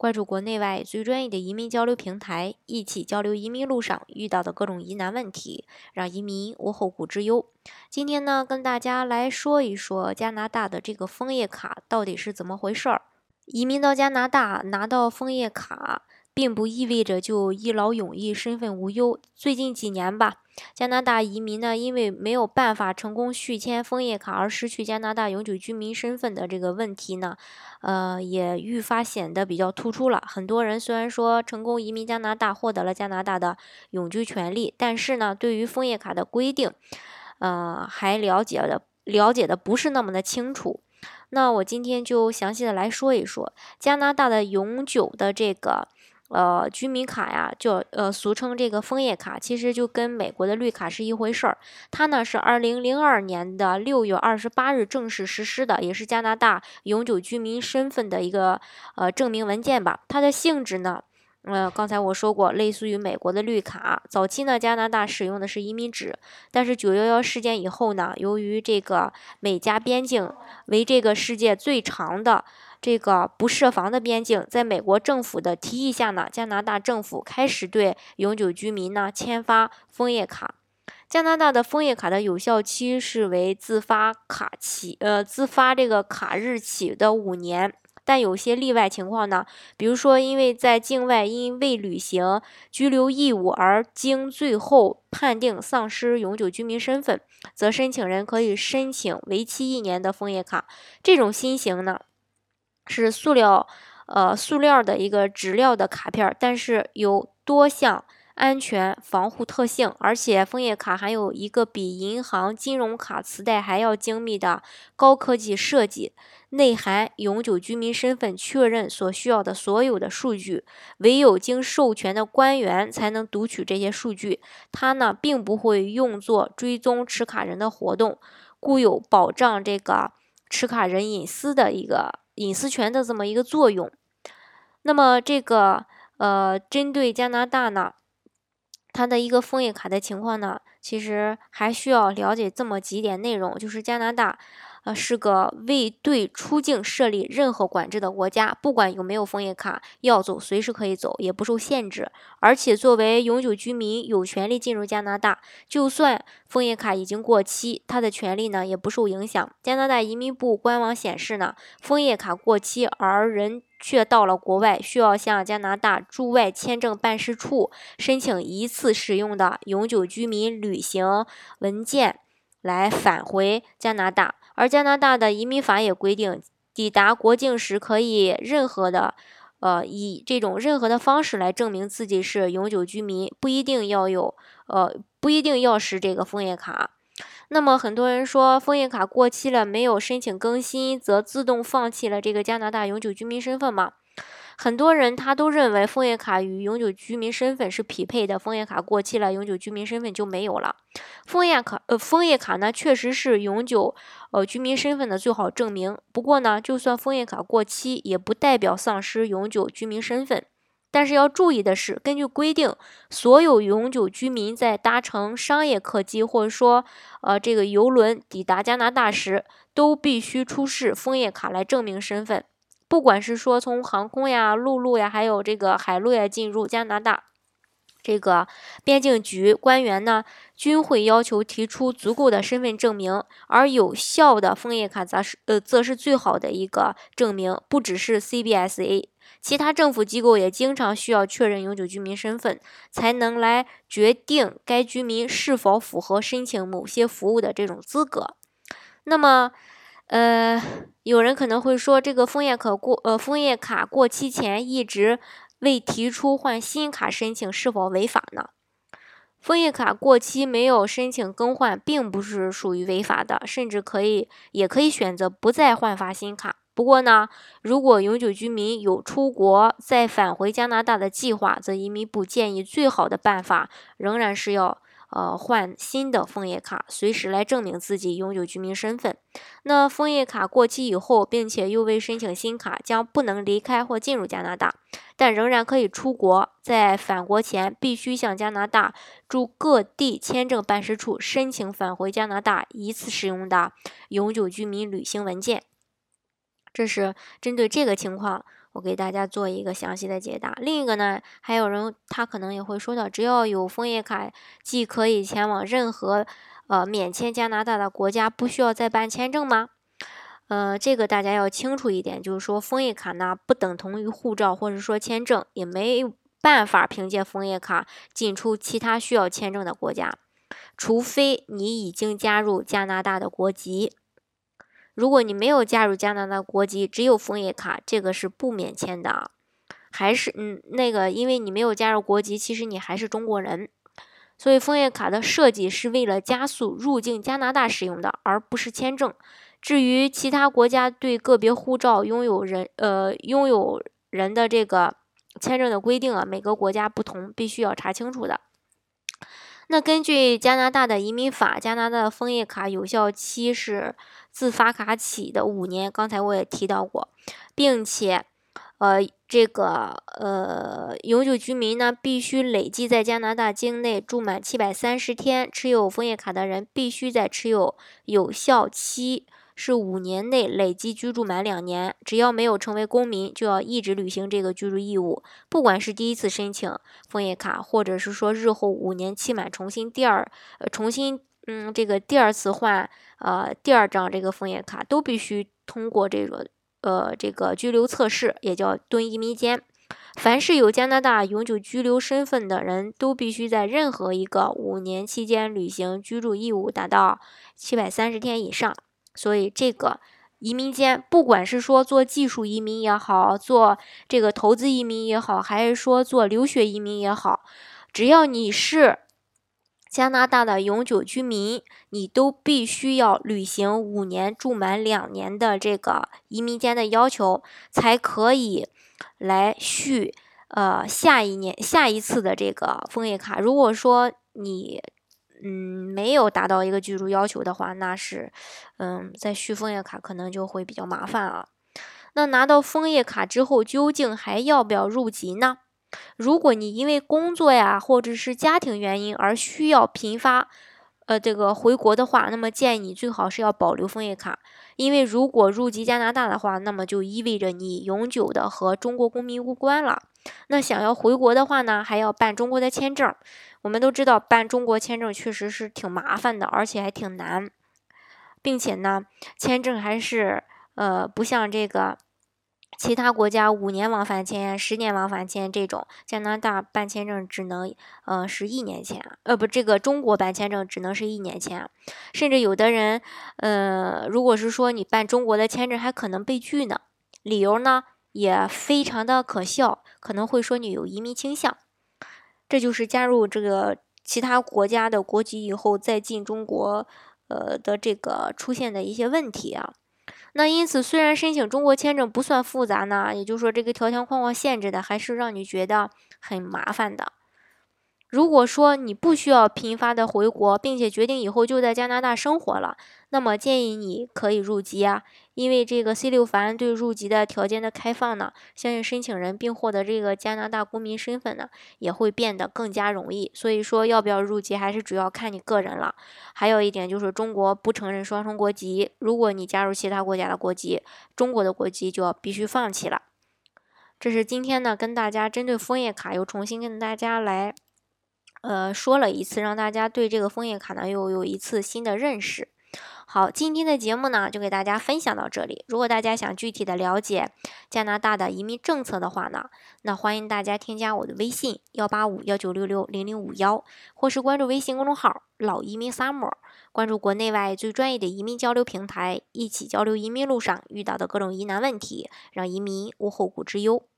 关注国内外最专业的移民交流平台，一起交流移民路上遇到的各种疑难问题，让移民无后顾之忧。今天呢，跟大家来说一说加拿大的这个枫叶卡到底是怎么回事儿。移民到加拿大拿到枫叶卡。并不意味着就一劳永逸、身份无忧。最近几年吧，加拿大移民呢，因为没有办法成功续签枫叶卡而失去加拿大永久居民身份的这个问题呢，呃，也愈发显得比较突出了。很多人虽然说成功移民加拿大，获得了加拿大的永居权利，但是呢，对于枫叶卡的规定，呃，还了解的了解的不是那么的清楚。那我今天就详细的来说一说加拿大的永久的这个。呃，居民卡呀，就呃，俗称这个枫叶卡，其实就跟美国的绿卡是一回事儿。它呢是二零零二年的六月二十八日正式实施的，也是加拿大永久居民身份的一个呃证明文件吧。它的性质呢，呃，刚才我说过，类似于美国的绿卡。早期呢，加拿大使用的是移民纸，但是九幺幺事件以后呢，由于这个美加边境为这个世界最长的。这个不设防的边境，在美国政府的提议下呢，加拿大政府开始对永久居民呢签发枫叶卡。加拿大的枫叶卡的有效期是为自发卡起，呃，自发这个卡日起的五年。但有些例外情况呢，比如说因为在境外因未履行居留义务而经最后判定丧失永久居民身份，则申请人可以申请为期一年的枫叶卡。这种新型呢。是塑料，呃，塑料的一个纸料的卡片，但是有多项安全防护特性，而且枫叶卡还有一个比银行金融卡磁带还要精密的高科技设计，内含永久居民身份确认所需要的所有的数据，唯有经授权的官员才能读取这些数据，它呢并不会用作追踪持卡人的活动，故有保障这个持卡人隐私的一个。隐私权的这么一个作用，那么这个呃，针对加拿大呢，它的一个枫叶卡的情况呢，其实还需要了解这么几点内容，就是加拿大。呃，是个未对出境设立任何管制的国家，不管有没有枫叶卡，要走随时可以走，也不受限制。而且作为永久居民，有权利进入加拿大，就算枫叶卡已经过期，他的权利呢也不受影响。加拿大移民部官网显示呢，枫叶卡过期而人却到了国外，需要向加拿大驻外签证办事处申请一次使用的永久居民旅旅行文件，来返回加拿大。而加拿大的移民法也规定，抵达国境时可以任何的，呃，以这种任何的方式来证明自己是永久居民，不一定要有，呃，不一定要是这个枫叶卡。那么很多人说枫叶卡过期了，没有申请更新，则自动放弃了这个加拿大永久居民身份吗？很多人他都认为枫叶卡与永久居民身份是匹配的，枫叶卡过期了，永久居民身份就没有了。枫叶卡呃，枫叶卡呢确实是永久呃居民身份的最好证明。不过呢，就算枫叶卡过期，也不代表丧失永久居民身份。但是要注意的是，根据规定，所有永久居民在搭乘商业客机或者说呃这个游轮抵达加拿大时，都必须出示枫叶卡来证明身份。不管是说从航空呀、陆路呀，还有这个海路呀进入加拿大，这个边境局官员呢，均会要求提出足够的身份证明，而有效的枫叶卡则是呃，则是最好的一个证明。不只是 CBSA，其他政府机构也经常需要确认永久居民身份，才能来决定该居民是否符合申请某些服务的这种资格。那么。呃，有人可能会说，这个枫叶卡过呃枫叶卡过期前一直未提出换新卡申请，是否违法呢？枫叶卡过期没有申请更换，并不是属于违法的，甚至可以也可以选择不再换发新卡。不过呢，如果永久居民有出国再返回加拿大的计划，则移民部建议最好的办法仍然是要呃换新的枫叶卡，随时来证明自己永久居民身份。那枫叶卡过期以后，并且又未申请新卡，将不能离开或进入加拿大，但仍然可以出国。在返国前，必须向加拿大驻各地签证办事处申请返回加拿大一次使用的永久居民旅行文件。这是针对这个情况。我给大家做一个详细的解答。另一个呢，还有人他可能也会说到，只要有枫叶卡，既可以前往任何呃免签加拿大的国家，不需要再办签证吗？呃，这个大家要清楚一点，就是说枫叶卡呢不等同于护照或者说签证，也没有办法凭借枫叶卡进出其他需要签证的国家，除非你已经加入加拿大的国籍。如果你没有加入加拿大国籍，只有枫叶卡，这个是不免签的啊。还是嗯，那个，因为你没有加入国籍，其实你还是中国人。所以枫叶卡的设计是为了加速入境加拿大使用的，而不是签证。至于其他国家对个别护照拥有人呃拥有人的这个签证的规定啊，每个国家不同，必须要查清楚的。那根据加拿大的移民法，加拿大的枫叶卡有效期是自发卡起的五年。刚才我也提到过，并且，呃，这个呃永久居民呢，必须累计在加拿大境内住满七百三十天。持有枫叶卡的人必须在持有有效期。是五年内累计居住满两年，只要没有成为公民，就要一直履行这个居住义务。不管是第一次申请枫叶卡，或者是说日后五年期满重新第二呃重新嗯这个第二次换呃第二张这个枫叶卡，都必须通过这个呃这个居留测试，也叫蹲移民监。凡是有加拿大永久居留身份的人，都必须在任何一个五年期间履行居住义务达到七百三十天以上。所以，这个移民间，不管是说做技术移民也好，做这个投资移民也好，还是说做留学移民也好，只要你是加拿大的永久居民，你都必须要履行五年住满两年的这个移民间的要求，才可以来续呃下一年下一次的这个枫叶卡。如果说你嗯，没有达到一个居住要求的话，那是，嗯，在续枫叶卡可能就会比较麻烦啊。那拿到枫叶卡之后，究竟还要不要入籍呢？如果你因为工作呀，或者是家庭原因而需要频发，呃，这个回国的话，那么建议你最好是要保留枫叶卡，因为如果入籍加拿大的话，那么就意味着你永久的和中国公民无关了。那想要回国的话呢，还要办中国的签证。我们都知道办中国签证确实是挺麻烦的，而且还挺难，并且呢，签证还是呃不像这个其他国家五年往返签、十年往返签这种，加拿大办签证只能呃是一年签，呃不，这个中国办签证只能是一年签，甚至有的人呃如果是说你办中国的签证还可能被拒呢，理由呢也非常的可笑，可能会说你有移民倾向。这就是加入这个其他国家的国籍以后再进中国，呃的这个出现的一些问题啊。那因此，虽然申请中国签证不算复杂呢，也就是说这个条条框框限制的还是让你觉得很麻烦的。如果说你不需要频发的回国，并且决定以后就在加拿大生活了，那么建议你可以入籍啊，因为这个 C 六法案对入籍的条件的开放呢，相信申请人并获得这个加拿大公民身份呢，也会变得更加容易。所以说要不要入籍，还是主要看你个人了。还有一点就是中国不承认双重国籍，如果你加入其他国家的国籍，中国的国籍就要必须放弃了。这是今天呢跟大家针对枫叶卡又重新跟大家来。呃，说了一次，让大家对这个枫叶卡呢又有一次新的认识。好，今天的节目呢就给大家分享到这里。如果大家想具体的了解加拿大的移民政策的话呢，那欢迎大家添加我的微信幺八五幺九六六零零五幺，或是关注微信公众号“老移民 summer”，关注国内外最专业的移民交流平台，一起交流移民路上遇到的各种疑难问题，让移民无后顾之忧。